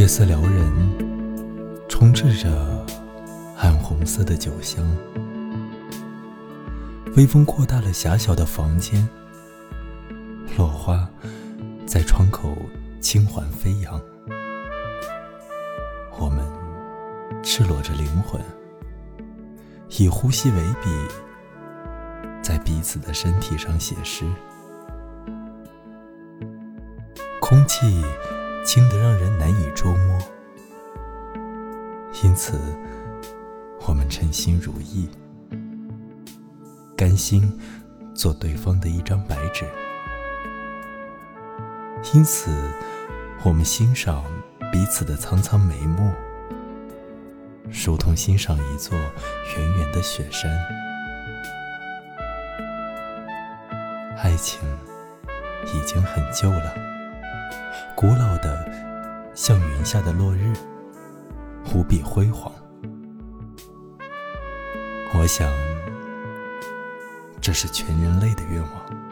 夜色撩人，充斥着暗红色的酒香。微风扩大了狭小的房间，落花在窗口轻缓飞扬。我们赤裸着灵魂，以呼吸为笔，在彼此的身体上写诗。空气轻得让人难以捉摸，因此我们称心如意。甘心做对方的一张白纸，因此我们欣赏彼此的苍苍眉目，如同欣赏一座远远的雪山。爱情已经很旧了，古老的像云下的落日，无比辉煌。我想。这是全人类的愿望。